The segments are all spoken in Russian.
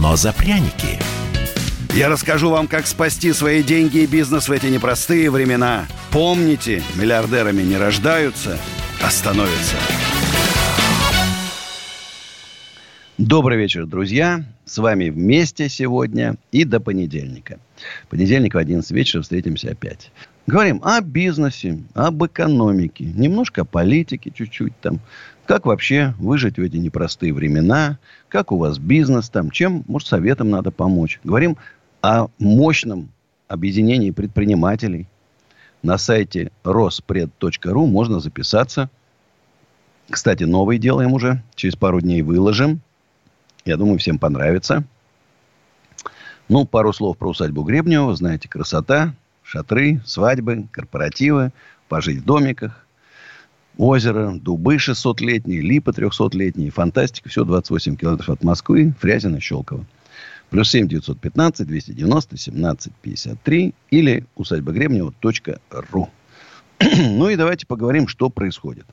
но за пряники. Я расскажу вам, как спасти свои деньги и бизнес в эти непростые времена. Помните, миллиардерами не рождаются, а становятся. Добрый вечер, друзья. С вами вместе сегодня и до понедельника. Понедельник в 11 вечера встретимся опять. Говорим о бизнесе, об экономике, немножко о политике чуть-чуть там. Как вообще выжить в эти непростые времена? Как у вас бизнес там? Чем, может, советом надо помочь? Говорим о мощном объединении предпринимателей. На сайте rospred.ru можно записаться. Кстати, новый делаем уже. Через пару дней выложим. Я думаю, всем понравится. Ну, пару слов про усадьбу Гребнева. Знаете, красота, шатры, свадьбы, корпоративы, пожить в домиках, озеро, дубы 600-летние, липы 300-летние, фантастика. Все 28 километров от Москвы, Фрязино, Щелково. Плюс 7 915 290 17 53 или усадьба Гребнева.ру. ну и давайте поговорим, что происходит.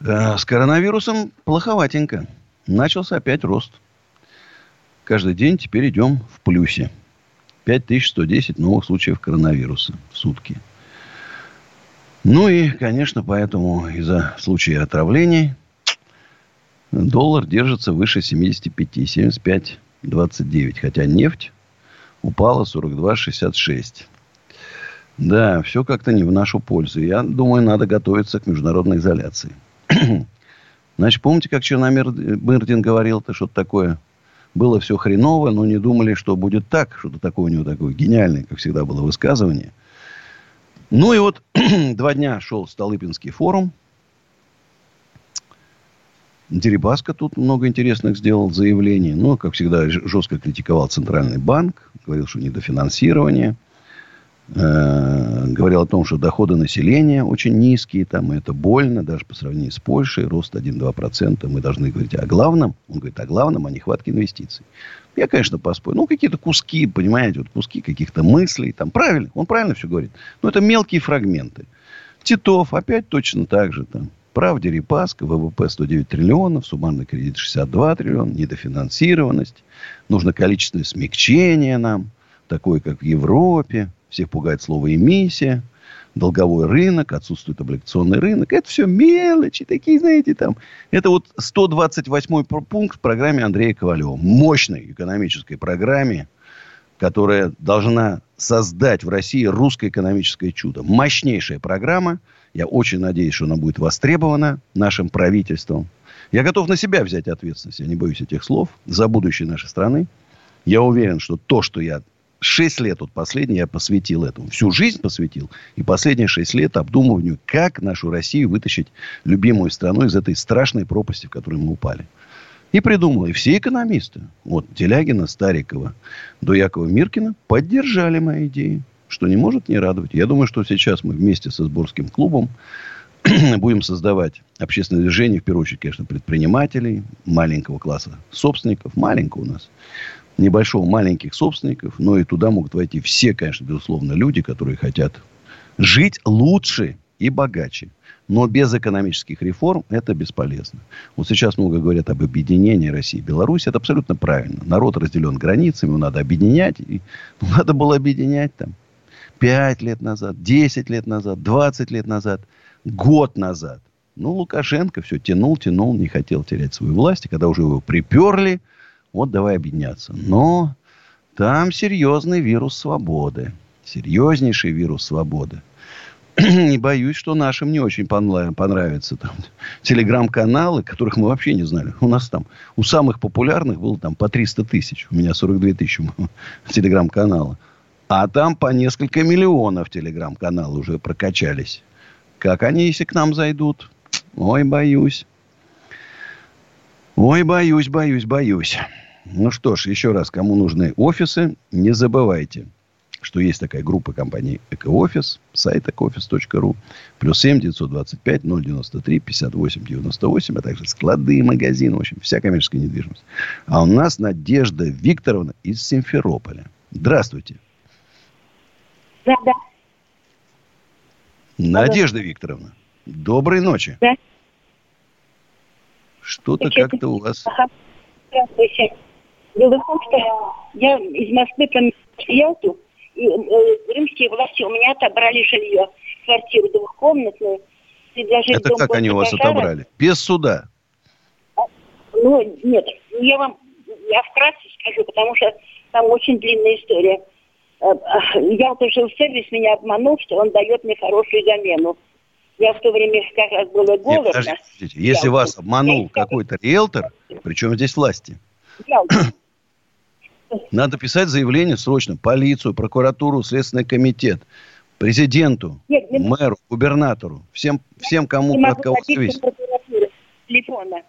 Э, С коронавирусом плоховатенько. Начался опять рост. Каждый день теперь идем в плюсе. 5110 новых случаев коронавируса в сутки. Ну и, конечно, поэтому из-за случая отравлений доллар держится выше 75, 75, 29. Хотя нефть упала 42,66. Да, все как-то не в нашу пользу. Я думаю, надо готовиться к международной изоляции. Значит, помните, как Черномырдин говорил-то что-то такое? Было все хреново, но не думали, что будет так. Что-то такое у него такое гениальное, как всегда, было высказывание. Ну и вот два дня шел Столыпинский форум. Дерибаска тут много интересных сделал заявлений. Ну, как всегда, жестко критиковал Центральный банк. Говорил, что недофинансирование. Э, говорил о том, что доходы населения очень низкие. Там, и это больно, даже по сравнению с Польшей. Рост 1-2%. Мы должны говорить о главном. Он говорит о главном, о нехватке инвестиций. Я, конечно, поспорю. Ну, какие-то куски, понимаете, вот куски каких-то мыслей. Там, правильно, он правильно все говорит. Но это мелкие фрагменты. Титов опять точно так же. Там, Прав Дерипаска, ВВП 109 триллионов, суммарный кредит 62 триллиона, недофинансированность. Нужно количественное смягчение нам, такое, как в Европе. Всех пугает слово эмиссия. Долговой рынок, отсутствует облигационный рынок. Это все мелочи такие, знаете, там. Это вот 128 пункт в программе Андрея Ковалева. Мощной экономической программе, которая должна создать в России русское экономическое чудо. Мощнейшая программа – я очень надеюсь, что она будет востребована нашим правительством. Я готов на себя взять ответственность, я не боюсь этих слов, за будущее нашей страны. Я уверен, что то, что я 6 лет, вот последний, я посвятил этому. Всю жизнь посвятил. И последние 6 лет обдумыванию, как нашу Россию вытащить, любимую страну, из этой страшной пропасти, в которую мы упали. И придумал. И все экономисты, вот Телягина, Старикова, до Якова Миркина, поддержали мои идеи что не может не радовать. Я думаю, что сейчас мы вместе со сборским клубом будем создавать общественное движение, в первую очередь, конечно, предпринимателей, маленького класса собственников, маленького у нас, небольшого маленьких собственников, но и туда могут войти все, конечно, безусловно, люди, которые хотят жить лучше и богаче. Но без экономических реформ это бесполезно. Вот сейчас много говорят об объединении России и Беларуси. Это абсолютно правильно. Народ разделен границами, его надо объединять. И надо было объединять там 5 лет назад, 10 лет назад, 20 лет назад, год назад. Ну, Лукашенко все тянул, тянул, не хотел терять свою власть. И когда уже его приперли, вот давай объединяться. Но там серьезный вирус свободы. Серьезнейший вирус свободы. Не боюсь, что нашим не очень понравятся там телеграм-каналы, которых мы вообще не знали. У нас там у самых популярных было там по 300 тысяч. У меня 42 тысячи телеграм-канала. А там по несколько миллионов телеграм-каналы уже прокачались. Как они, если к нам зайдут? Ой, боюсь. Ой, боюсь, боюсь, боюсь. Ну что ж, еще раз, кому нужны офисы, не забывайте, что есть такая группа компаний «Экоофис», сайт ecooffice.ru, плюс 7 925 093 58 98, а также склады, магазины, в общем, вся коммерческая недвижимость. А у нас Надежда Викторовна из Симферополя. Здравствуйте. Да, да. Надежда Викторовна, доброй ночи. Да. Что-то как-то у вас... Дело в том, что я из Москвы поменялась в Ялту, и э, римские власти у меня отобрали жилье, квартиру двухкомнатную. Предложили Это как они у вас пожара. отобрали? Без суда? Ну, нет. Я вам я вкратце скажу, потому что там очень длинная история. Э, э, я жил сервис, меня обманул, что он дает мне хорошую замену. Я в то время как раз было голодно. Нет, подождите, если я, вас обманул какой-то риэлтор, причем здесь власти? Я, надо писать заявление срочно. Полицию, прокуратуру, Следственный комитет, президенту, Нет, не мэру, губернатору. Всем, всем кому не от кого зависит. Телефона.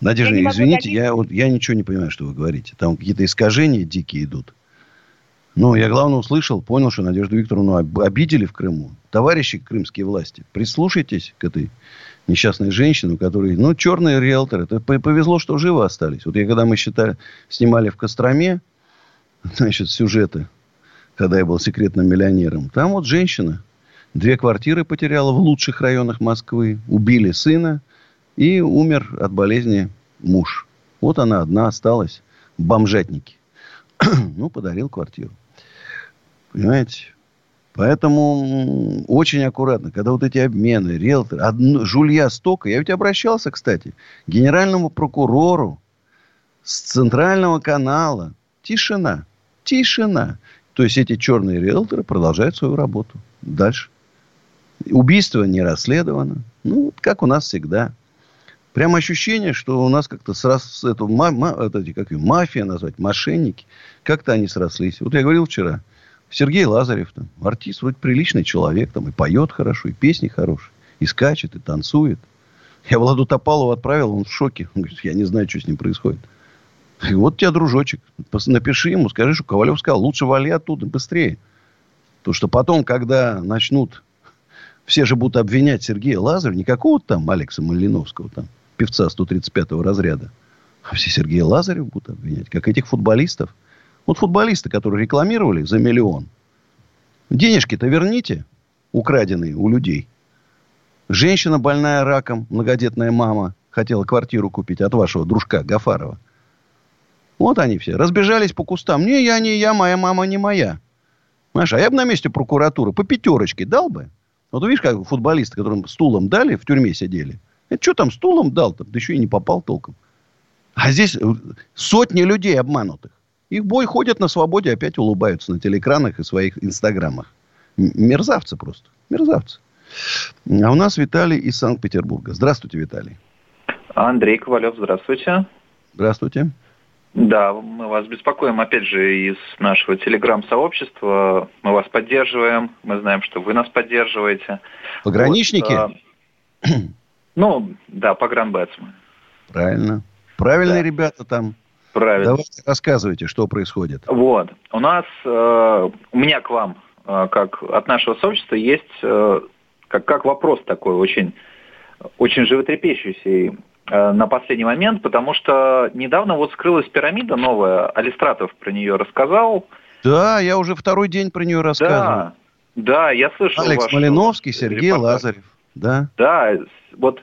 Надежда, я извините, я, вот, я ничего не понимаю, что вы говорите. Там какие-то искажения дикие идут. Ну, я главное услышал, понял, что Надежду Викторовну обидели в Крыму. Товарищи крымские власти, прислушайтесь к этой несчастной женщины, у которой, ну, черные риэлторы. Это повезло, что живы остались. Вот я, когда мы считали, снимали в Костроме, значит, сюжеты, когда я был секретным миллионером, там вот женщина две квартиры потеряла в лучших районах Москвы, убили сына и умер от болезни муж. Вот она одна осталась, бомжатники. ну, подарил квартиру. Понимаете? Поэтому очень аккуратно, когда вот эти обмены, риэлторы, одно, жулья стока. Я ведь обращался, кстати, к генеральному прокурору с центрального канала. Тишина. Тишина. То есть эти черные риэлторы продолжают свою работу. Дальше. Убийство не расследовано. Ну, как у нас всегда. Прямо ощущение, что у нас как-то срос, эту, ма, ма, это, как ее, мафия назвать, мошенники, как-то они срослись. Вот я говорил вчера, Сергей Лазарев, там, артист, вроде приличный человек, там, и поет хорошо, и песни хорошие, и скачет, и танцует. Я Владу Топалову отправил, он в шоке. Он говорит, я не знаю, что с ним происходит. И вот тебе, дружочек, напиши ему, скажи, что Ковалев сказал, лучше вали оттуда, быстрее. То, что потом, когда начнут, все же будут обвинять Сергея Лазарева, не какого-то там Алекса Малиновского, там, певца 135-го разряда, а все Сергея Лазарева будут обвинять, как этих футболистов – вот футболисты, которые рекламировали за миллион. Денежки-то верните, украденные у людей. Женщина больная раком, многодетная мама, хотела квартиру купить от вашего дружка Гафарова. Вот они все. Разбежались по кустам. Не, я не я, моя мама не моя. Знаешь, а я бы на месте прокуратуры по пятерочке дал бы. Вот видишь, как футболисты, которым стулом дали, в тюрьме сидели. Это что там стулом дал-то? Да еще и не попал толком. А здесь сотни людей обманутых. Их бой ходят на свободе, опять улыбаются на телеэкранах и своих инстаграмах. Мерзавцы просто. Мерзавцы. А у нас Виталий из Санкт-Петербурга. Здравствуйте, Виталий. Андрей Ковалев, здравствуйте. Здравствуйте. Да, мы вас беспокоим, опять же, из нашего телеграм-сообщества. Мы вас поддерживаем. Мы знаем, что вы нас поддерживаете. Пограничники? Вот, а, ну, да, погранбэтсмы. Правильно. Правильные да. ребята там. Правильно. Давайте рассказывайте, что происходит. Вот. У нас, э, у меня к вам, э, как от нашего сообщества, есть э, как, как вопрос такой очень, очень животрепещущий на последний момент, потому что недавно вот скрылась пирамида новая, Алистратов про нее рассказал. Да, я уже второй день про нее рассказываю. Да, да я слышал. Алекс Малиновский, Сергей репортаж. Лазарев. Да. Да, вот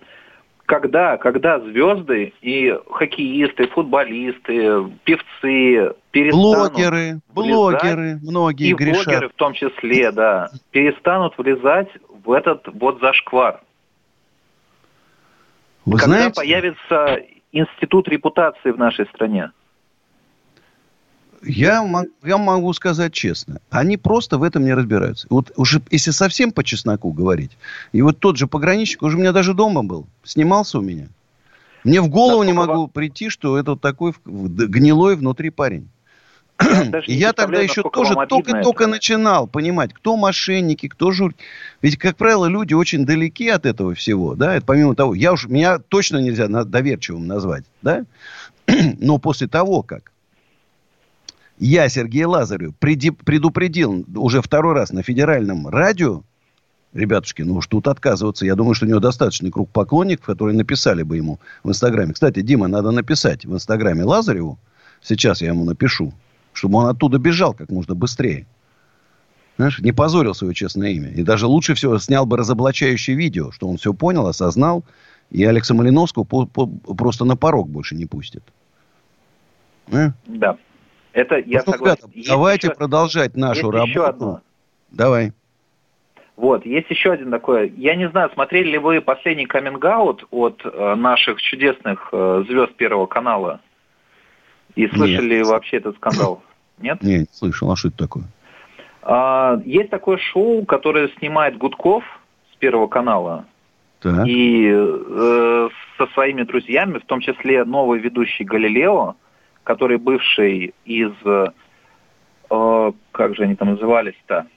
когда, когда звезды и хоккеисты, футболисты, певцы перестанут блогеры, блогеры, многие и грешат. блогеры в том числе, да, перестанут влезать в этот вот зашквар. Вы когда знаете? появится институт репутации в нашей стране? Я, я могу сказать честно, они просто в этом не разбираются. Вот уже если совсем по чесноку говорить, и вот тот же пограничник уже у меня даже дома был, снимался у меня. Мне в голову да, не могу вам... прийти, что это вот такой гнилой внутри парень. И я тогда еще тоже только-только начинал понимать, кто мошенники, кто жур. Ведь, как правило, люди очень далеки от этого всего, да, это помимо того, я уж, меня точно нельзя доверчивым назвать, да, но после того, как я Сергей Лазарев предупредил уже второй раз на федеральном радио, ребятушки, ну уж тут отказываться. Я думаю, что у него достаточный круг поклонников, которые написали бы ему в Инстаграме. Кстати, Дима, надо написать в Инстаграме Лазареву. Сейчас я ему напишу, чтобы он оттуда бежал как можно быстрее. Знаешь, не позорил свое честное имя. И даже лучше всего снял бы разоблачающее видео, что он все понял, осознал, и Алекса Малиновского по, по, просто на порог больше не пустит. А? Да. Это я ну, согласен. Ребята, давайте еще, продолжать нашу работу. Еще одно. Давай. Вот, есть еще один такой. Я не знаю, смотрели ли вы последний каминг от э, наших чудесных э, звезд Первого канала? И слышали Нет. вообще этот скандал? Нет? Нет, слышал. А что это такое? А, есть такое шоу, которое снимает Гудков с Первого канала. Так. И э, со своими друзьями, в том числе новый ведущий Галилео, который бывший из... Э, как же они там назывались-то?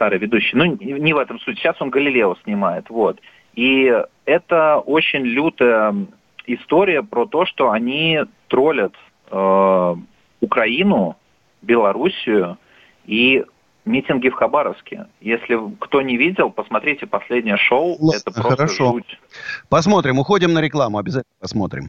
старый ведущий. Ну, не в этом суть. Сейчас он Галилео снимает. Вот. И это очень лютая история про то, что они троллят э, Украину, Белоруссию и митинги в Хабаровске. Если кто не видел, посмотрите последнее шоу. Л- это просто Хорошо. жуть. Посмотрим. Уходим на рекламу. Обязательно посмотрим.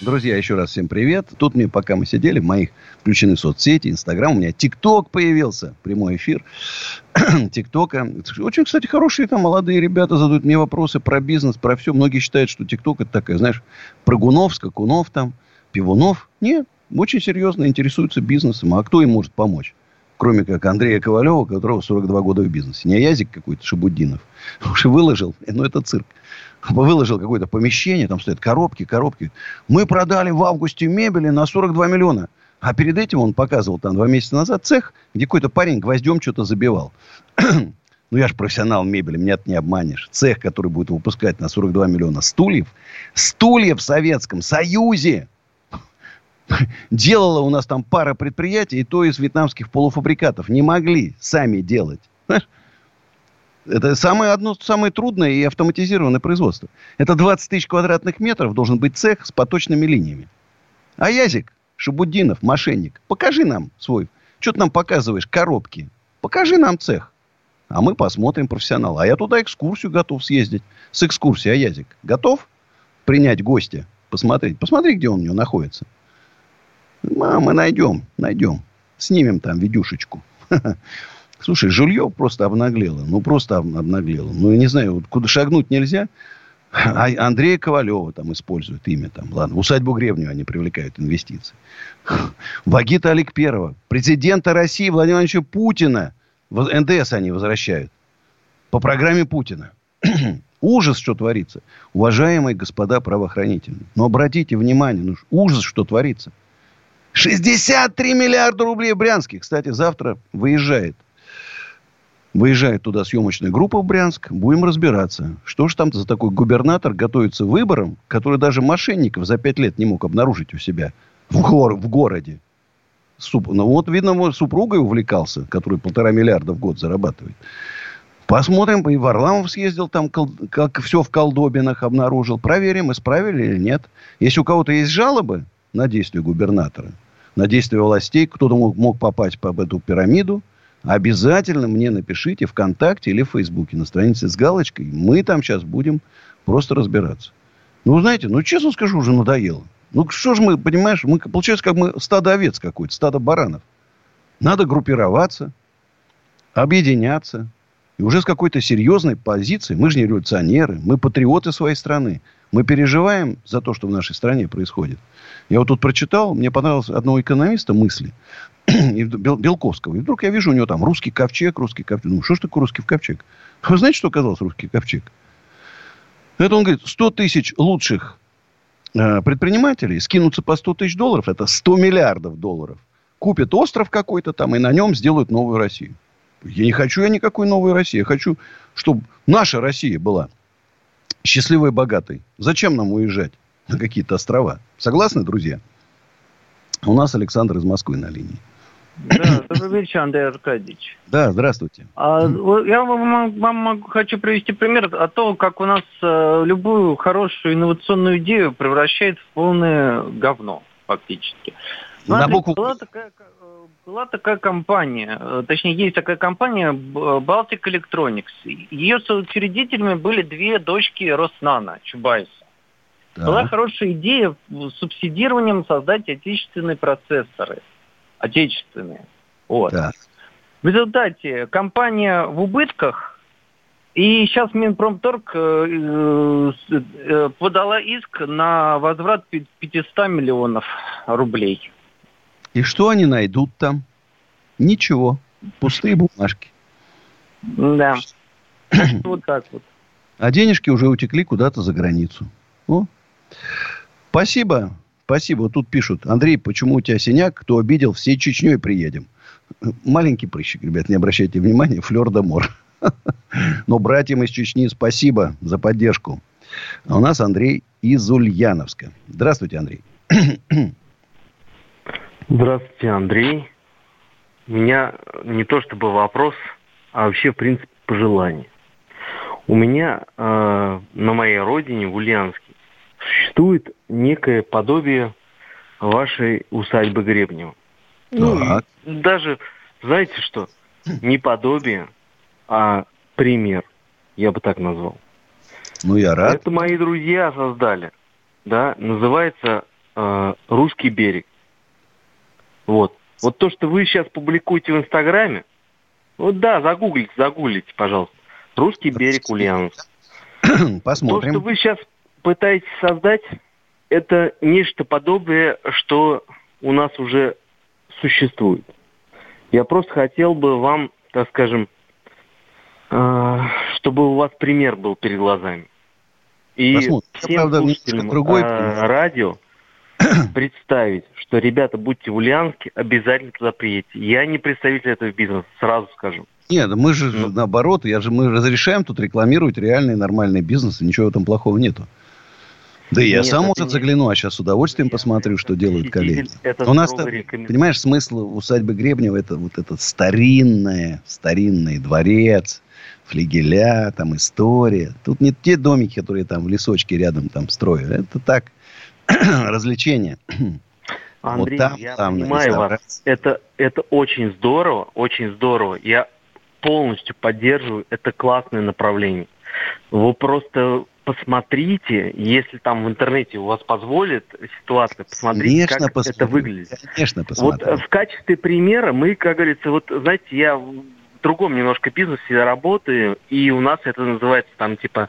Друзья, еще раз всем привет. Тут мне, пока мы сидели, моих включены соцсети, Инстаграм, у меня ТикТок появился, прямой эфир ТикТока. Очень, кстати, хорошие там молодые ребята задают мне вопросы про бизнес, про все. Многие считают, что ТикТок это такая, знаешь, прыгунов, скакунов там, пивунов. Нет, очень серьезно интересуются бизнесом. А кто им может помочь? Кроме как Андрея Ковалева, которого 42 года в бизнесе. Не Язик какой-то Шабуддинов. Уже выложил, ну это цирк выложил какое-то помещение, там стоят коробки, коробки. Мы продали в августе мебели на 42 миллиона. А перед этим он показывал там два месяца назад цех, где какой-то парень гвоздем что-то забивал. ну, я же профессионал мебели, меня ты не обманешь. Цех, который будет выпускать на 42 миллиона стульев. Стульев в Советском Союзе! Делала у нас там пара предприятий, и то из вьетнамских полуфабрикатов. Не могли сами делать. Знаешь? Это самое, одно, самое трудное и автоматизированное производство. Это 20 тысяч квадратных метров должен быть цех с поточными линиями. А Язик, Шабуддинов, мошенник, покажи нам свой. Что ты нам показываешь? Коробки. Покажи нам цех. А мы посмотрим профессионала. А я туда экскурсию готов съездить. С экскурсией, а Язик готов принять гостя? Посмотреть. Посмотри, где он у него находится. А, мы найдем, найдем. Снимем там видюшечку. Слушай, жилье просто обнаглело. Ну, просто обнаглело. Ну, я не знаю, вот куда шагнуть нельзя. А Андрея Ковалева там используют имя. Там, ладно, в усадьбу Гребню они привлекают инвестиции. Вагита Аликперова. Президента России Владимира Владимировича Путина. НДС они возвращают. По программе Путина. ужас, что творится. Уважаемые господа правоохранительные. Но обратите внимание, ну, ужас, что творится. 63 миллиарда рублей в Брянске. Кстати, завтра выезжает Выезжает туда съемочная группа в Брянск. Будем разбираться. Что же там за такой губернатор готовится выбором, который даже мошенников за пять лет не мог обнаружить у себя в, гор в городе. Суп... Ну, вот, видно, супругой увлекался, который полтора миллиарда в год зарабатывает. Посмотрим. И Варламов съездил там, как все в колдобинах обнаружил. Проверим, исправили или нет. Если у кого-то есть жалобы на действия губернатора, на действия властей, кто-то мог, мог попасть под эту пирамиду, обязательно мне напишите ВКонтакте или в Фейсбуке на странице с галочкой. Мы там сейчас будем просто разбираться. Ну, знаете, ну, честно скажу, уже надоело. Ну, что же мы, понимаешь, мы, получается, как мы стадо овец какое-то, стадо баранов. Надо группироваться, объединяться. И уже с какой-то серьезной позиции. Мы же не революционеры, мы патриоты своей страны. Мы переживаем за то, что в нашей стране происходит. Я вот тут прочитал, мне понравилось одного экономиста мысли, Белковского. И вдруг я вижу у него там русский ковчег, русский ковчег. Ну, что ж такое русский ковчег? Вы знаете, что оказалось русский ковчег? Это он говорит, 100 тысяч лучших э, предпринимателей скинутся по 100 тысяч долларов, это 100 миллиардов долларов, купят остров какой-то там и на нем сделают новую Россию. Я не хочу я никакой новой России. Я хочу, чтобы наша Россия была счастливой и богатой. Зачем нам уезжать на какие-то острова? Согласны, друзья? У нас Александр из Москвы на линии. Да, добрый вечер, Андрей Аркадьевич. Да, здравствуйте. А, я вам, вам хочу привести пример о том, как у нас э, любую хорошую инновационную идею превращает в полное говно, фактически. Смотрите, На букву... была, такая, была такая компания, э, точнее, есть такая компания Baltic Electronics. Ее соучредителями были две дочки Роснана, Чубайса. Да. Была хорошая идея субсидированием создать отечественные процессоры. Отечественные. Вот. Да. В результате компания в убытках, и сейчас Минпромторг э, э, подала иск на возврат 500 миллионов рублей. И что они найдут там? Ничего. Пустые бумажки. Да. Вот так вот. А денежки уже утекли куда-то за границу. О, Спасибо. Спасибо. Вот тут пишут. Андрей, почему у тебя синяк? Кто обидел, всей Чечней приедем. Маленький прыщик, ребят, не обращайте внимания. Флер де мор. Но братьям из Чечни спасибо за поддержку. А у нас Андрей из Ульяновска. Здравствуйте, Андрей. Здравствуйте, Андрей. У меня не то чтобы вопрос, а вообще, в принципе, пожелание. У меня э, на моей родине, в Ульяновске, существует некое подобие вашей усадьбы Гребнева. Ну, даже, знаете что, не подобие, а пример, я бы так назвал. Ну, я рад. Это мои друзья создали, да, называется э, «Русский берег». Вот. Вот то, что вы сейчас публикуете в Инстаграме, вот да, загуглите, загуглите, пожалуйста. «Русский берег Ульяновск». Посмотрим. То, что вы сейчас пытаетесь создать, это нечто подобное, что у нас уже существует. Я просто хотел бы вам, так скажем, э, чтобы у вас пример был перед глазами. И Посмотрим. всем правда, слушателям другой э, радио представить, что, ребята, будьте в Ульяновске, обязательно туда приедете. Я не представитель этого бизнеса, сразу скажу. Нет, мы же ну, наоборот, я же, мы разрешаем тут рекламировать реальный нормальный бизнес, и ничего в этом плохого нету. Да и я сам, может, не... загляну, а сейчас с удовольствием посмотрю, что делают коллеги. У нас, понимаешь, смысл усадьбы Гребнева это вот это старинное, старинный дворец, флигеля, там история. Тут не те домики, которые там в лесочке рядом там строят. Это так, развлечение. Андрей, вот там, я там понимаю вас. Это, это очень здорово, очень здорово. Я полностью поддерживаю. Это классное направление. Вы просто посмотрите, если там в интернете у вас позволит ситуация, посмотрите, Конечно, как посмотрю. это выглядит. Конечно, посмотрю. Вот в качестве примера мы, как говорится, вот, знаете, я другом немножко бизнесе работаю, и у нас это называется там типа,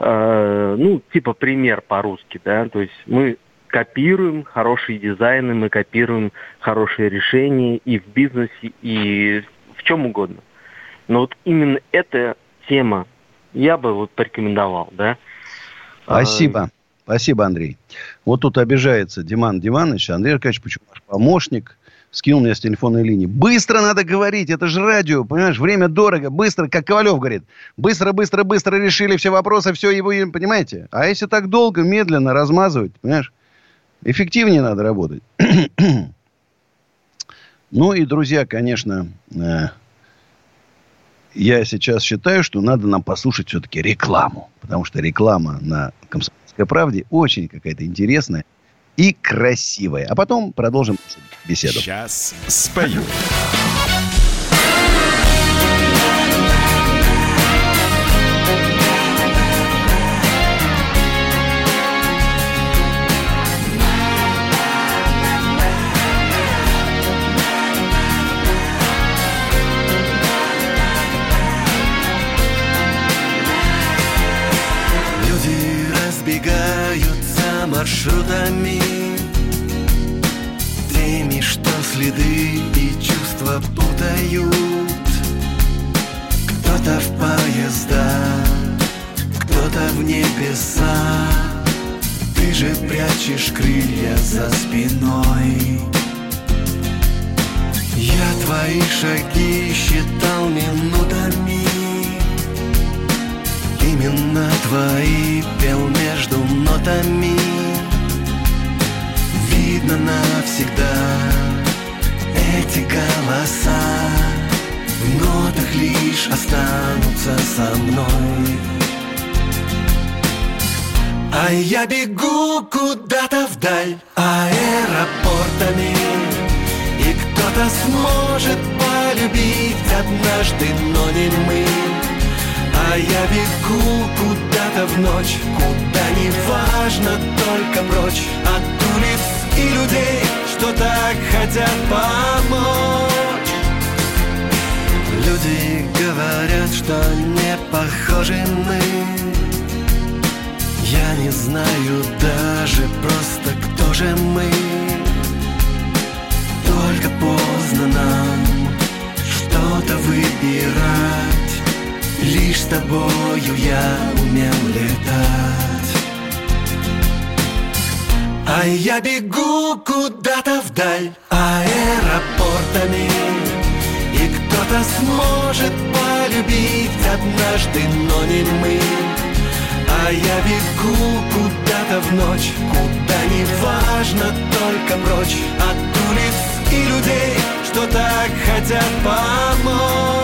э, ну, типа пример по-русски, да, то есть мы копируем хорошие дизайны, мы копируем хорошие решения и в бизнесе, и в чем угодно. Но вот именно эта тема я бы вот порекомендовал, да. Спасибо. Спасибо, Андрей. Вот тут обижается Диман Диманович. Андрей Аркадьевич, почему ваш помощник скинул меня с телефонной линии. Быстро надо говорить, это же радио, понимаешь, время дорого, быстро, как Ковалев говорит. Быстро, быстро, быстро решили все вопросы, все его, понимаете? А если так долго, медленно размазывать, понимаешь, эффективнее надо работать. ну и, друзья, конечно, э, я сейчас считаю, что надо нам послушать все-таки рекламу. Потому что реклама на «Комсомольской правде» очень какая-то интересная и красивое. А потом продолжим беседу. Сейчас спою. Маршрутами Теми, что следы и чувства путают. Кто-то в поезда, кто-то в небеса Ты же прячешь крылья за спиной. Я твои шаги считал минутами. Именно твои пел между нотами видно навсегда. Эти голоса в нотах лишь останутся со мной. А я бегу куда-то вдаль аэропортами И кто-то сможет полюбить однажды, но не мы. А я бегу куда-то в ночь Куда не важно, только прочь и людей, что так хотят помочь. Люди говорят, что не похожи мы. Я не знаю даже просто, кто же мы. Только поздно нам что-то выбирать. Лишь с тобою я умел летать. А я бегу куда-то вдаль аэропортами. И кто-то сможет полюбить однажды, но не мы. А я бегу куда-то в ночь Куда не важно, только прочь От улиц и людей, что так хотят помочь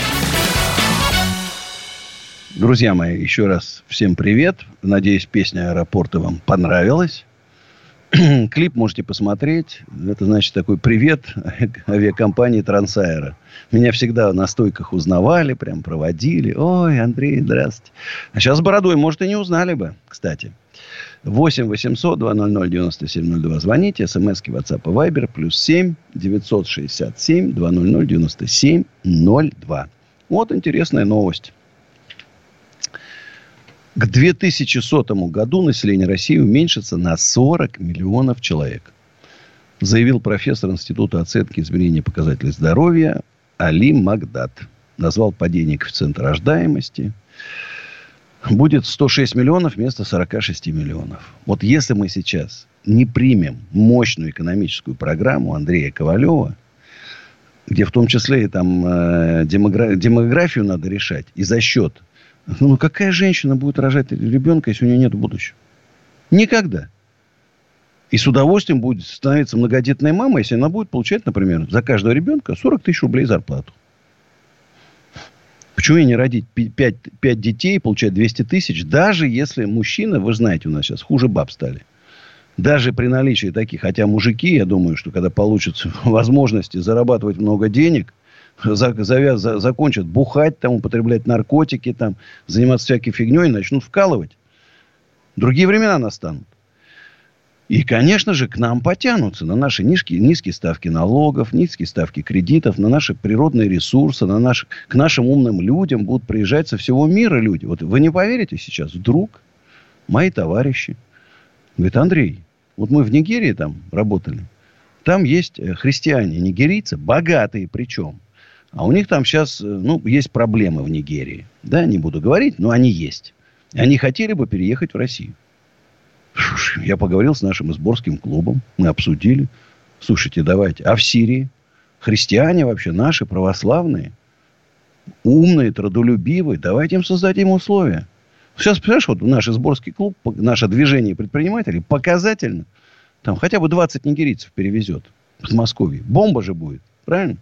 Друзья мои, еще раз всем привет. Надеюсь, песня аэропорта вам понравилась. Клип можете посмотреть. Это значит такой привет авиакомпании Трансаэро. Меня всегда на стойках узнавали, прям проводили. Ой, Андрей, здрасте. А сейчас бородой, может, и не узнали бы, кстати. 8 800 200 9702. Звоните. СМСки WhatsApp и Viber. Плюс 7 967 200 9702. Вот интересная новость. К 2100 году население России уменьшится на 40 миллионов человек. Заявил профессор Института оценки и измерения показателей здоровья Али Магдат. Назвал падение коэффициента рождаемости – будет 106 миллионов вместо 46 миллионов. Вот если мы сейчас не примем мощную экономическую программу Андрея Ковалева, где в том числе и там э, демогра... демографию надо решать, и за счет. Ну, какая женщина будет рожать ребенка, если у нее нет будущего? Никогда. И с удовольствием будет становиться многодетной мамой, если она будет получать, например, за каждого ребенка 40 тысяч рублей зарплату. Почему ей не родить 5, 5 детей и получать 200 тысяч, даже если мужчина, вы знаете, у нас сейчас хуже баб стали. Даже при наличии таких, хотя мужики, я думаю, что когда получат возможности зарабатывать много денег, завяз, за, закончат бухать, там, употреблять наркотики, там, заниматься всякой фигней, начнут вкалывать. Другие времена настанут. И, конечно же, к нам потянутся на наши низкие, низкие ставки налогов, низкие ставки кредитов, на наши природные ресурсы, на наши, к нашим умным людям будут приезжать со всего мира люди. Вот вы не поверите сейчас, вдруг мои товарищи говорят, Андрей, вот мы в Нигерии там работали, там есть э, христиане, нигерийцы, богатые причем. А у них там сейчас, э, ну, есть проблемы в Нигерии. Да, не буду говорить, но они есть. Они хотели бы переехать в Россию. Я поговорил с нашим изборским клубом. Мы обсудили. Слушайте, давайте. А в Сирии? Христиане вообще наши, православные, умные, трудолюбивые. Давайте им создадим условия. Сейчас, понимаешь, вот наш изборский клуб, наше движение предпринимателей показательно. Там хотя бы 20 нигерийцев перевезет в Подмосковье. Бомба же будет. Правильно?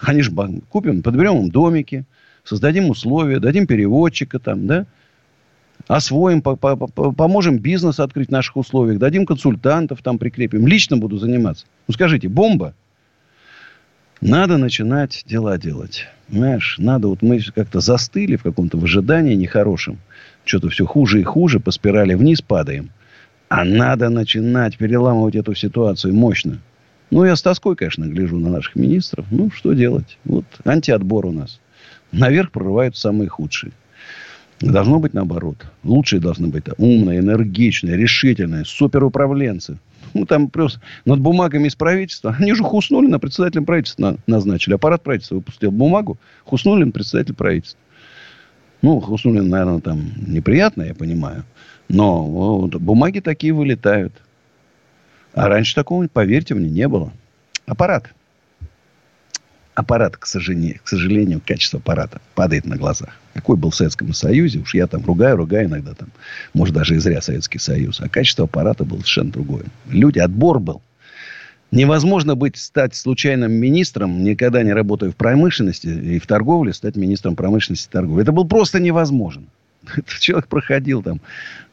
Же купим, подберем им домики, создадим условия, дадим переводчика там, да? освоим, по -по -по поможем бизнес открыть в наших условиях, дадим консультантов, там прикрепим. Лично буду заниматься. Ну, скажите, бомба? Надо начинать дела делать. Понимаешь, надо, вот мы как-то застыли в каком-то выжидании нехорошем. Что-то все хуже и хуже, по спирали вниз падаем. А надо начинать переламывать эту ситуацию мощно. Ну, я с тоской, конечно, гляжу на наших министров. Ну, что делать? Вот антиотбор у нас. Наверх прорывают самые худшие. Должно быть наоборот. Лучшие должны быть умные, энергичные, решительные, суперуправленцы. Ну, там просто над бумагами из правительства. Они же Хуснули на председателя правительства назначили. Аппарат правительства выпустил бумагу. Хуснули на председателя правительства. Ну, Хуснулин, наверное, там неприятно, я понимаю. Но вот, бумаги такие вылетают. А раньше такого, поверьте мне, не было. Аппарат аппарат, к сожалению, к сожалению, качество аппарата падает на глазах. Какой был в Советском Союзе, уж я там ругаю, ругаю иногда там, может, даже и зря Советский Союз, а качество аппарата было совершенно другое. Люди, отбор был. Невозможно быть, стать случайным министром, никогда не работая в промышленности и в торговле, стать министром промышленности и торговли. Это было просто невозможно. Этот человек проходил там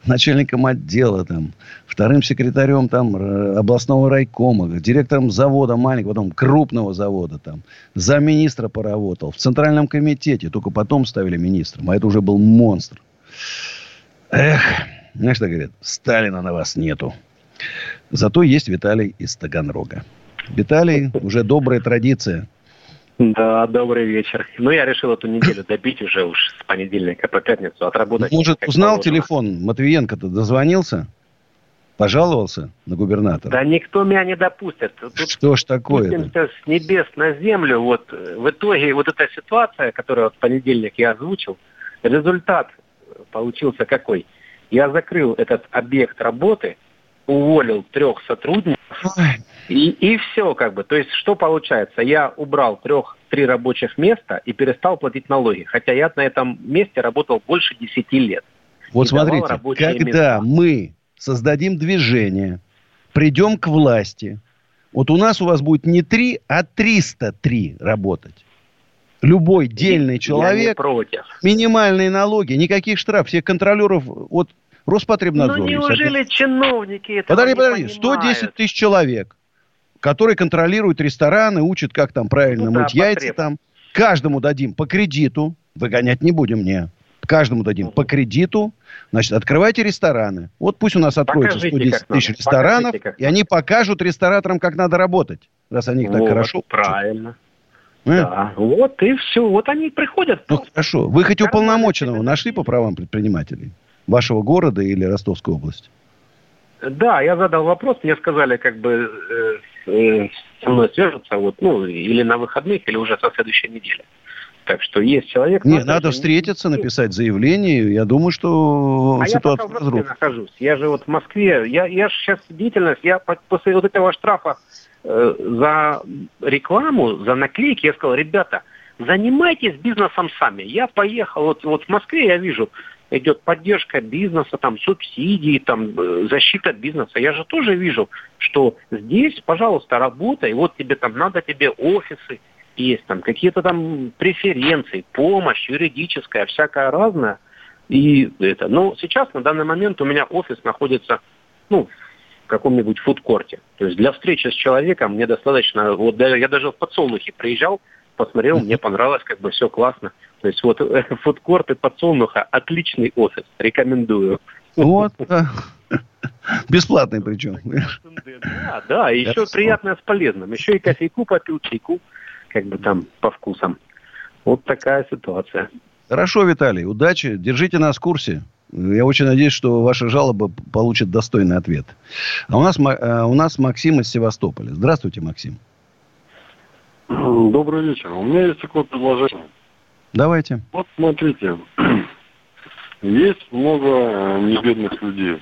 начальником отдела, там, вторым секретарем там, областного райкома, директором завода маленького, потом крупного завода, там, замминистра поработал, в Центральном комитете, только потом ставили министром, а это уже был монстр. Эх, знаешь, что говорят, Сталина на вас нету. Зато есть Виталий из Таганрога. Виталий, уже добрая традиция – да, добрый вечер. Ну, я решил эту неделю добить уже уж с понедельника по пятницу, отработать. Может, узнал положено. телефон? Матвиенко-то дозвонился? Пожаловался на губернатора? Да никто меня не допустит. Тут Что ж такое -то? с небес на землю. Вот э, в итоге вот эта ситуация, которую вот в понедельник я озвучил, результат получился какой? Я закрыл этот объект работы, уволил трех сотрудников, и, и все как бы. То есть что получается? Я убрал трех, три рабочих места и перестал платить налоги. Хотя я на этом месте работал больше десяти лет. Вот смотрите, когда места. мы создадим движение, придем к власти, вот у нас у вас будет не три, а 303 работать. Любой дельный человек, против. минимальные налоги, никаких штрафов, всех контролеров, вот Роспотребнадзор. Ну, неужели есть, чиновники это Подожди, подожди, 110 тысяч человек, которые контролируют рестораны, учат, как там правильно ну, мыть да, яйца потреб. там. Каждому дадим по кредиту, выгонять не будем, не. Каждому дадим по кредиту. Значит, открывайте рестораны. Вот пусть у нас откроется Покажите, 110 тысяч ресторанов, Покажите, и они покажут рестораторам, как надо работать, раз они их вот, так хорошо Правильно. Э? Да, вот и все. Вот они приходят. Ну, хорошо. Вы хоть уполномоченного нашли по правам предпринимателей? вашего города или Ростовской области? Да, я задал вопрос, мне сказали, как бы э, э, со мной свяжутся, вот, ну, или на выходных, или уже со следующей недели. Так что есть человек... Не, надо встретиться, не... написать заявление. Я думаю, что а ситуация я пока в Москве нахожусь. Я же вот в Москве. Я, я сейчас деятельность, я после вот этого штрафа э, за рекламу, за наклейки, я сказал, ребята, занимайтесь бизнесом сами. Я поехал, вот, вот в Москве я вижу, идет поддержка бизнеса, там субсидии, там э, защита бизнеса. Я же тоже вижу, что здесь, пожалуйста, работай, вот тебе там надо тебе офисы, есть там какие-то там преференции, помощь юридическая, всякая разная. И это. Но сейчас, на данный момент, у меня офис находится, ну, в каком-нибудь фудкорте. То есть для встречи с человеком мне достаточно, вот я даже в подсолнухе приезжал, посмотрел, мне понравилось, как бы все классно. То есть вот фудкорт и подсолнуха отличный офис, рекомендую. Вот, бесплатный причем. Да, да, еще приятное с полезным. Еще и кофейку попил, чайку как бы там по вкусам. Вот такая ситуация. Хорошо, Виталий, удачи, держите нас в курсе. Я очень надеюсь, что ваша жалоба получит достойный ответ. А у нас, э, у нас Максим из Севастополя. Здравствуйте, Максим. Добрый вечер. У меня есть такое предложение. Давайте. Вот смотрите, есть много э, небедных людей.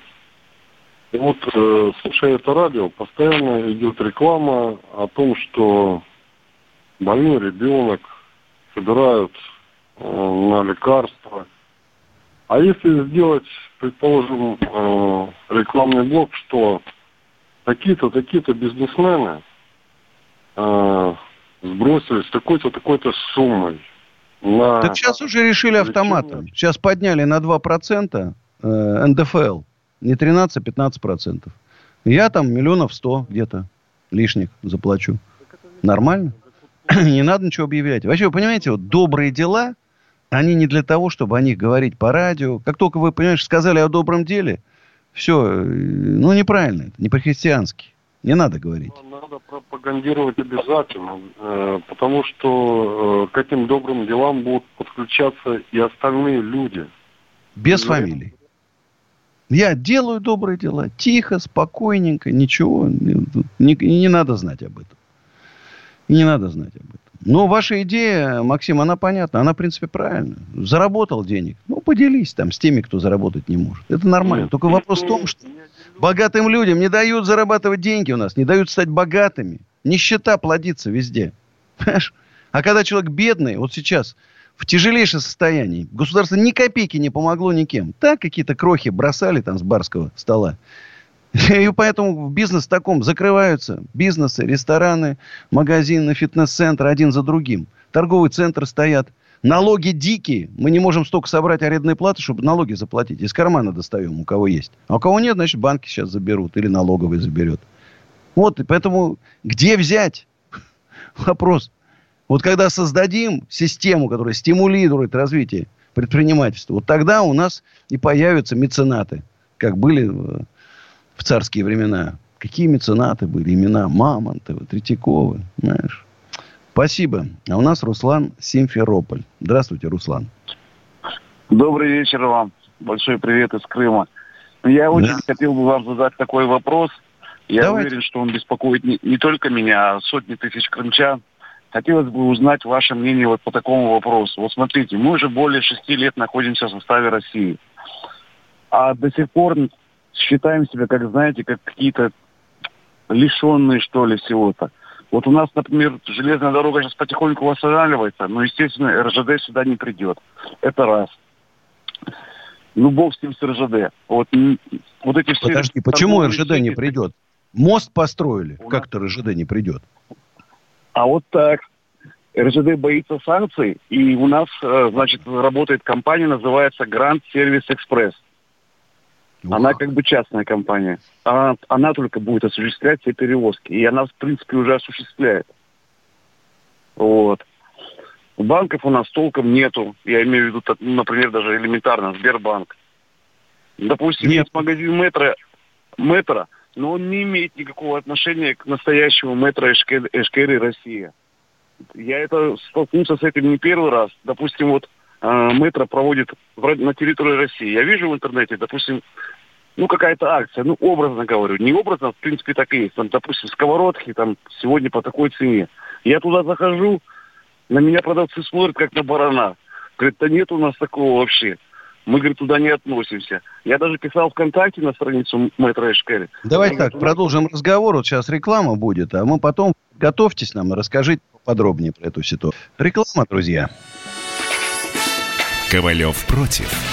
И вот, э, слушая это радио, постоянно идет реклама о том, что больной ребенок, собирают э, на лекарства. А если сделать, предположим, э, рекламный блок, что такие-то, такие-то бизнесмены э, сбросились такой-то, такой-то суммой на... Так сейчас уже решили автоматом. Сейчас подняли на 2% э, НДФЛ. Не 13-15%. Я там миллионов сто где-то лишних заплачу. Нормально? не надо ничего объявлять. Вообще, вы понимаете, вот добрые дела, они не для того, чтобы о них говорить по радио. Как только вы, понимаешь, сказали о добром деле, все, э, ну, неправильно это, не по-христиански. Не надо говорить. Надо пропагандировать обязательно, э, потому что э, к этим добрым делам будут подключаться и остальные люди. Без фамилий. Я делаю добрые дела, тихо, спокойненько, ничего, не, не надо знать об этом. И не надо знать об этом. Но ваша идея, Максим, она понятна. Она, в принципе, правильная. Заработал денег. Ну, поделись там с теми, кто заработать не может. Это нормально. Только вопрос в том, что богатым людям не дают зарабатывать деньги у нас. Не дают стать богатыми. Нищета плодится везде. Понимаешь? А когда человек бедный, вот сейчас в тяжелейшем состоянии, государство ни копейки не помогло никем. Так какие-то крохи бросали там с барского стола. И поэтому бизнес таком закрываются бизнесы, рестораны, магазины, фитнес-центры один за другим. Торговые центры стоят. Налоги дикие. Мы не можем столько собрать арендной платы, чтобы налоги заплатить. Из кармана достаем, у кого есть. А у кого нет, значит, банки сейчас заберут. Или налоговый заберет. Вот, и поэтому где взять? Вопрос. Вот когда создадим систему, которая стимулирует развитие предпринимательства, вот тогда у нас и появятся меценаты, как были в царские времена. Какие меценаты были, имена Мамонтовы, Третьяковы, знаешь. Спасибо. А у нас Руслан Симферополь. Здравствуйте, Руслан. Добрый вечер вам. Большой привет из Крыма. Я очень да. хотел бы вам задать такой вопрос. Я Давайте. уверен, что он беспокоит не, не только меня, а сотни тысяч крымчан. Хотелось бы узнать ваше мнение вот по такому вопросу. Вот смотрите, мы уже более шести лет находимся в составе России. А до сих пор считаем себя, как знаете, как какие-то лишенные, что ли, всего-то. Вот у нас, например, железная дорога сейчас потихоньку восстанавливается, но, естественно, РЖД сюда не придет. Это раз. Ну, бог с ним с РЖД. Вот, вот эти все... Подожди, почему РЖД не придет? Мост построили, как-то РЖД не придет. А вот так. РЖД боится санкций, и у нас, э, значит, работает компания, называется Grand Service Express. Она как бы частная компания. Она, она только будет осуществлять все перевозки. И она, в принципе, уже осуществляет. Вот. Банков у нас толком нету. Я имею в виду, например, даже элементарно Сбербанк. Допустим, Нет. есть магазин метро, метро, но он не имеет никакого отношения к настоящему метро Эшкери Россия. Я это столкнулся с этим не первый раз. Допустим, вот э, метро проводит на территории России. Я вижу в интернете, допустим, ну, какая-то акция, ну, образно говорю, не образно, в принципе, так и есть. Там, допустим, сковородки там сегодня по такой цене. Я туда захожу, На меня продавцы смотрят, как на барана. Говорит, да нет у нас такого вообще. Мы, говорит, туда не относимся. Я даже писал ВКонтакте на страницу Мэтра Эшкели. Давайте так, продолжим разговор. Вот сейчас реклама будет, а мы потом готовьтесь нам и расскажите подробнее про эту ситуацию. Реклама, друзья. Ковалев против.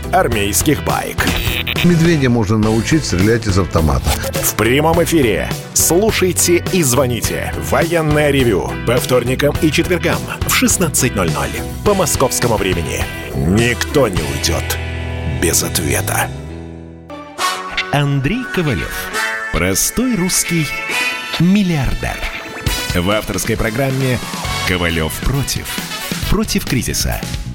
армейских баек. Медведя можно научить стрелять из автомата. В прямом эфире. Слушайте и звоните. Военное ревю. По вторникам и четвергам в 16.00. По московскому времени. Никто не уйдет без ответа. Андрей Ковалев. Простой русский миллиардер. В авторской программе «Ковалев против». Против кризиса.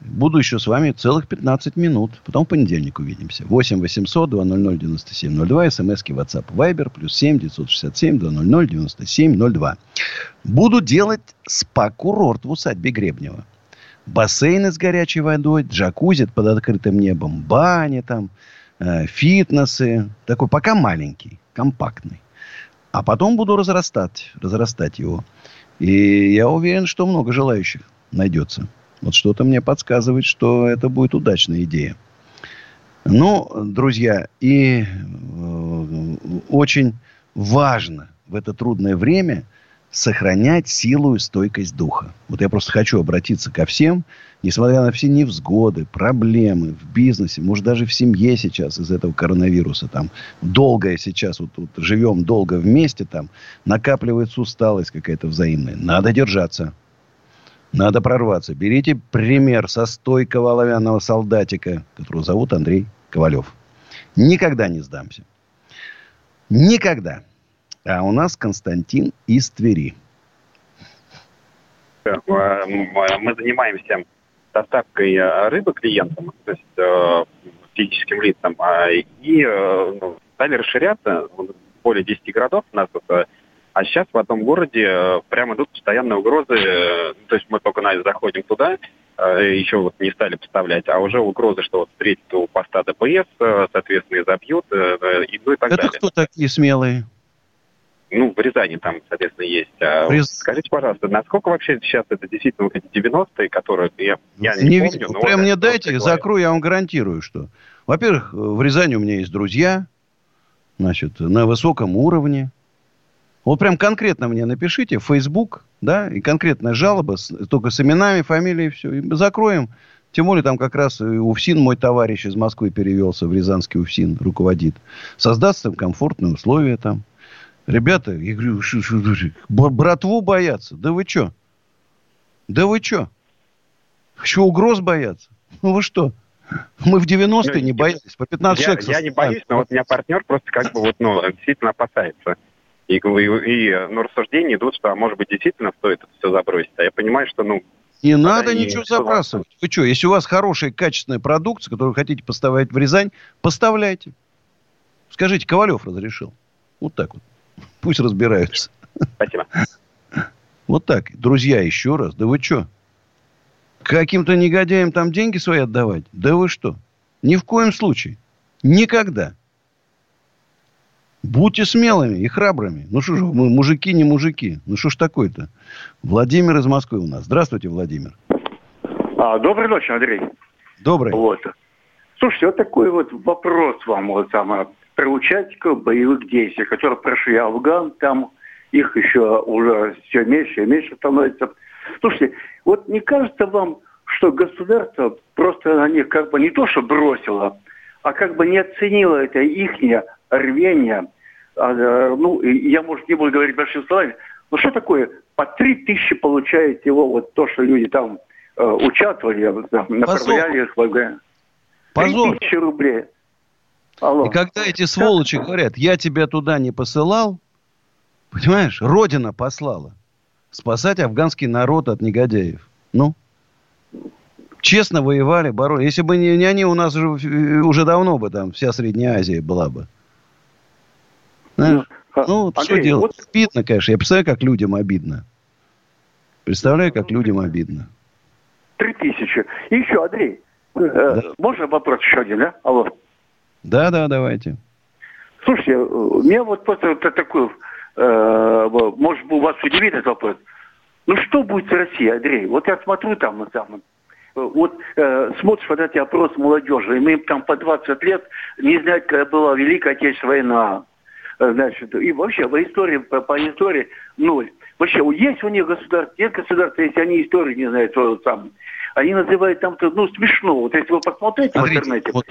Буду еще с вами целых 15 минут. Потом в понедельник увидимся. 8 800 200 9702. СМСки WhatsApp Viber. Плюс 7 967 200 9702. Буду делать спа-курорт в усадьбе Гребнева. Бассейны с горячей водой, джакузи под открытым небом, бани там, э, фитнесы. Такой пока маленький, компактный. А потом буду разрастать, разрастать его. И я уверен, что много желающих найдется. Вот что-то мне подсказывает, что это будет удачная идея. Ну, друзья, и э, очень важно в это трудное время сохранять силу и стойкость духа. Вот я просто хочу обратиться ко всем, несмотря на все невзгоды, проблемы в бизнесе, может, даже в семье сейчас из этого коронавируса, там, долгое сейчас, вот, вот живем долго вместе, там, накапливается усталость какая-то взаимная. Надо держаться. Надо прорваться. Берите пример со стойкого оловянного солдатика, которого зовут Андрей Ковалев. Никогда не сдамся. Никогда. А у нас Константин из Твери. Э, мы занимаемся доставкой э, рыбы клиентам, то есть э, физическим лицам, а, и ну, стали расширяться. Более 10 городов у нас вот, а сейчас в одном городе э, прямо идут постоянные угрозы. Э, то есть мы только на заходим туда, э, еще вот не стали поставлять, а уже угрозы, что вот встретят у поста ДПС, соответственно, и забьют, и, ну и так Это далее. кто такие смелые? Ну, в Рязани там, соответственно, есть. А Рез... Скажите, пожалуйста, насколько вообще сейчас это действительно вот эти 90-е, которые я, я не, не помню. Видел. Прям вот мне дайте, закрою, я вам гарантирую, что... Во-первых, в Рязани у меня есть друзья, значит, на высоком уровне. Вот прям конкретно мне напишите Facebook, да, и конкретная жалоба, с, только с именами, фамилией, все, и закроем. Тем более там как раз УФСИН, мой товарищ из Москвы перевелся в Рязанский УФСИН, руководит. Создаст им комфортные условия там. Ребята, я говорю, шу, шу, шу, братву боятся. Да вы что? Да вы что? Еще угроз боятся? Ну вы что? Мы в 90-е ну, не боялись, по 15 я, человек. Я не боюсь, но вот у меня партнер просто как бы вот, ну, действительно опасается. И, и, и ну, рассуждения идут, что, а может быть, действительно стоит это все забросить. А я понимаю, что, ну... Не надо ничего забрасывать. Вы что, если у вас хорошая, качественная продукция, которую вы хотите поставлять в Рязань, поставляйте. Скажите, Ковалев разрешил. Вот так вот. Пусть разбираются. Спасибо. Вот так. Друзья, еще раз. Да вы что? Каким-то негодяям там деньги свои отдавать? Да вы что? Ни в коем случае. Никогда. Будьте смелыми и храбрыми. Ну что ж, мы мужики не мужики. Ну что ж такое-то? Владимир из Москвы у нас. Здравствуйте, Владимир. А, доброй ночи, Андрей. Добрый. Вот. Слушайте, вот такой вот вопрос вам вот там про участников боевых действий, которые прошли Афган, там их еще уже все меньше и меньше становится. Слушайте, вот не кажется вам, что государство просто на них как бы не то, что бросило, а как бы не оценила это ихнее рвение, а, э, ну, я, может, не буду говорить большими словами, но что такое, по три тысячи получает его вот то, что люди там э, участвовали, там, направляли их в Три тысячи рублей. Алло. И когда эти сволочи говорят, я тебя туда не посылал, понимаешь, Родина послала спасать афганский народ от негодяев. Ну, честно воевали, боролись. Если бы не, не они, у нас уже, уже давно бы там вся Средняя Азия была бы. Знаешь? Ну, ну Андрей, что делать? Вот... Обидно, конечно. Я представляю, как людям обидно. Представляю, как людям обидно. Три тысячи. И еще, Андрей, э, да. можно вопрос еще один, да? Алло. Да, да, давайте. Слушайте, у меня вот просто вот такой, э, может быть, у вас удивит этот вопрос. Ну что будет с Россией, Андрей? Вот я смотрю там на самом вот э, смотришь вот эти опросы молодежи, и мы им там по 20 лет не знать, когда была Великая Отечественная война. Э, значит, и вообще по истории, по, по истории ноль. Вообще, есть у них государство, нет государства, если они истории не знают, то там, они называют там, ну, смешно. Вот если вы посмотрите смотрите, в интернете. Вот,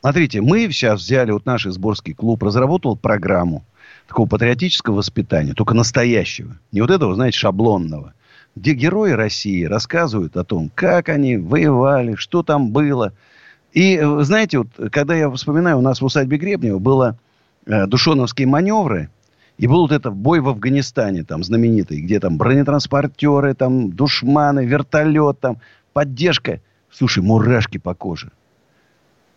смотрите, мы сейчас взяли, вот наш изборский клуб разработал программу такого патриотического воспитания, только настоящего. Не вот этого, знаете, шаблонного где герои России рассказывают о том, как они воевали, что там было. И, э, знаете, вот, когда я вспоминаю, у нас в усадьбе Гребнева было э, душоновские маневры, и был вот этот бой в Афганистане, там, знаменитый, где там бронетранспортеры, там, душманы, вертолет, там, поддержка. Слушай, мурашки по коже.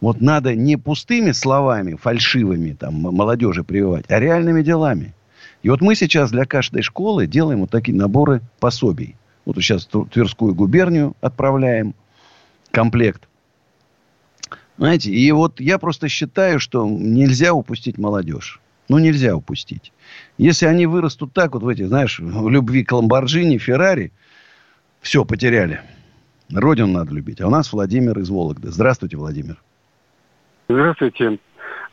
Вот надо не пустыми словами, фальшивыми, там, молодежи прививать, а реальными делами. И вот мы сейчас для каждой школы делаем вот такие наборы пособий. Вот сейчас Тверскую губернию отправляем комплект. Знаете, и вот я просто считаю, что нельзя упустить молодежь. Ну, нельзя упустить. Если они вырастут так, вот в этих, знаешь, в любви к Ламборджини, Феррари, все, потеряли. Родину надо любить. А у нас Владимир из Вологды. Здравствуйте, Владимир. Здравствуйте.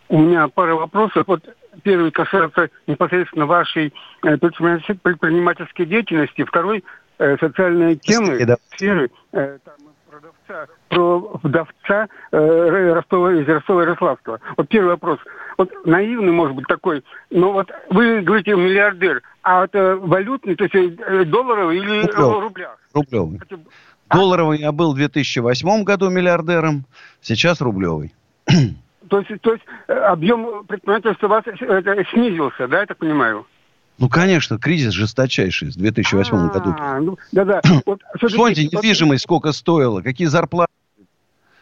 У меня пара вопросов. Вот первый касается непосредственно вашей э, предпринимательской деятельности, второй э, социальные темы, сферы, э, там, продавца, про вдовца э, Ростова, из Ростова Ярославского. Вот первый вопрос. Вот наивный, может быть, такой, но вот вы говорите миллиардер, а это валютный, то есть э, долларовый или Рублев. в рублях? Рублевый. Долларовый я был в 2008 году миллиардером, сейчас рублевый. То есть, то есть э, объем предпринимательства у вас э, снизился, да, я так понимаю? Ну, конечно, кризис жесточайший с 2008 а, году. Ну, да-да. Вот, Вспомните, недвижимость сколько стоила, какие зарплаты.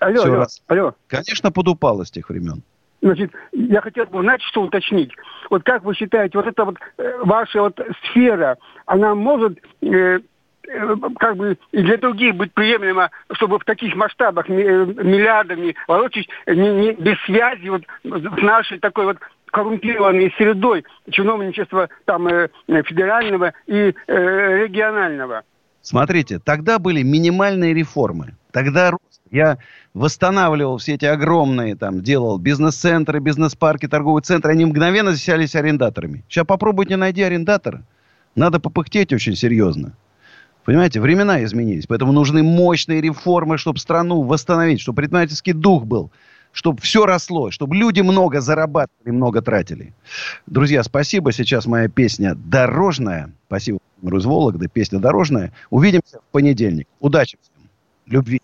Алло, алло, раз. алло. Конечно, подупало с тех времен. Значит, я хотел бы, знаете, что уточнить? Вот как вы считаете, вот эта вот э, ваша вот сфера, она может э, Э, как бы и для других быть приемлемо, чтобы в таких масштабах миллиардами ворочать не, не, без связи вот с нашей такой вот коррумпированной средой чиновничества там э, федерального и э, регионального. Смотрите, тогда были минимальные реформы. Тогда я восстанавливал все эти огромные, там, делал бизнес-центры, бизнес-парки, торговые центры. Они мгновенно заселялись арендаторами. Сейчас попробуйте найти арендатора. Надо попыхтеть очень серьезно. Понимаете, времена изменились. Поэтому нужны мощные реформы, чтобы страну восстановить, чтобы предпринимательский дух был, чтобы все росло, чтобы люди много зарабатывали, много тратили. Друзья, спасибо. Сейчас моя песня «Дорожная». Спасибо из Вологды. Песня «Дорожная». Увидимся в понедельник. Удачи всем. Любви.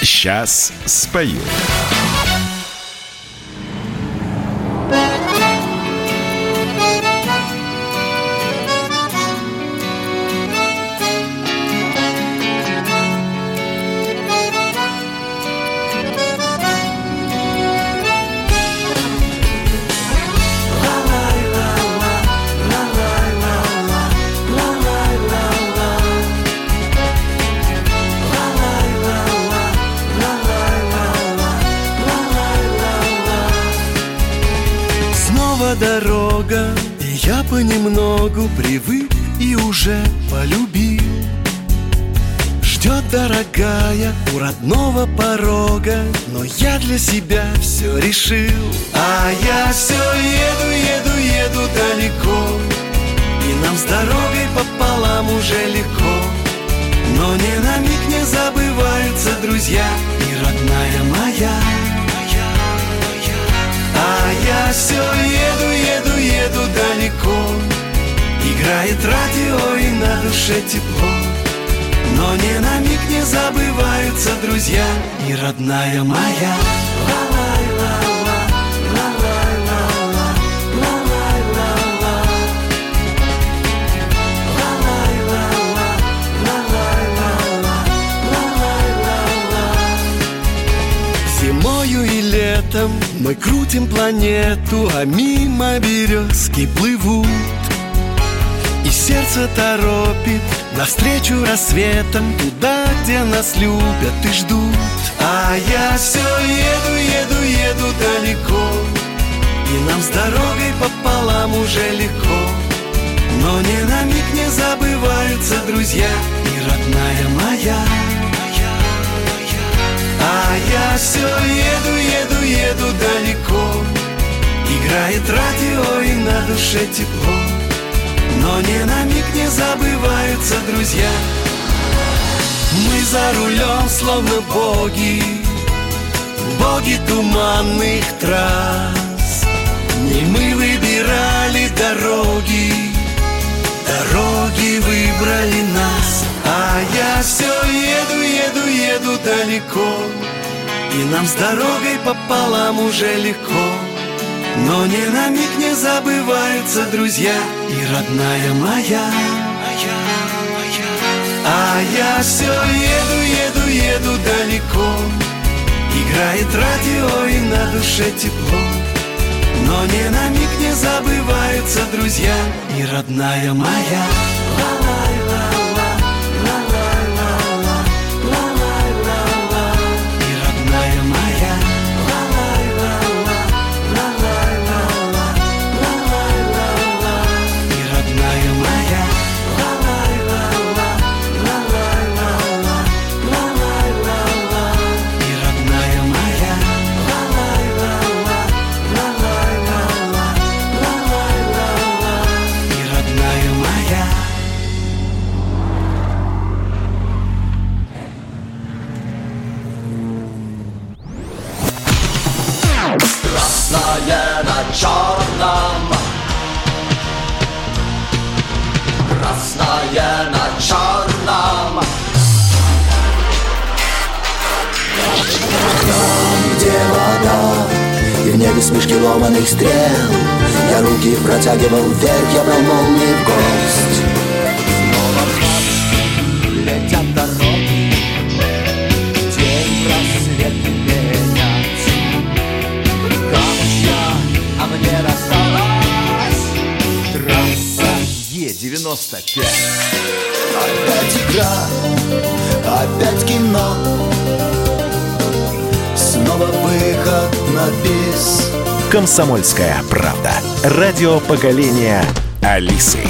Сейчас спою. Себя все решил. А я все еду, еду, еду далеко. И нам с дорогой пополам уже легко. Но ни на миг не забываются друзья И родная моя. Все еду, еду, еду далеко. Играет радио и на душе тепло. Но ни на миг не забываются друзья И родная моя летом мы крутим планету, а мимо березки плывут. И сердце торопит навстречу рассветом Туда, где нас любят и ждут А я все еду, еду, еду далеко. И нам с дорогой пополам уже легко. Но ни на миг не забываются друзья И родная моя. А я все еду, еду, еду далеко. Играет радио и на душе тепло. Но ни на миг не забываются друзья Мы за рулем словно боги Боги туманных трасс. Не мы выбирали дороги Дороги выбрали нас. А я все еду, еду, еду далеко И нам с дорогой пополам уже легко. Но ни на миг не забываются друзья И родная моя А я все еду, еду, еду далеко Играет радио и на душе тепло но ни на миг не забываются друзья и родная моя. «Комсомольская правда». Радио поколения Алисы.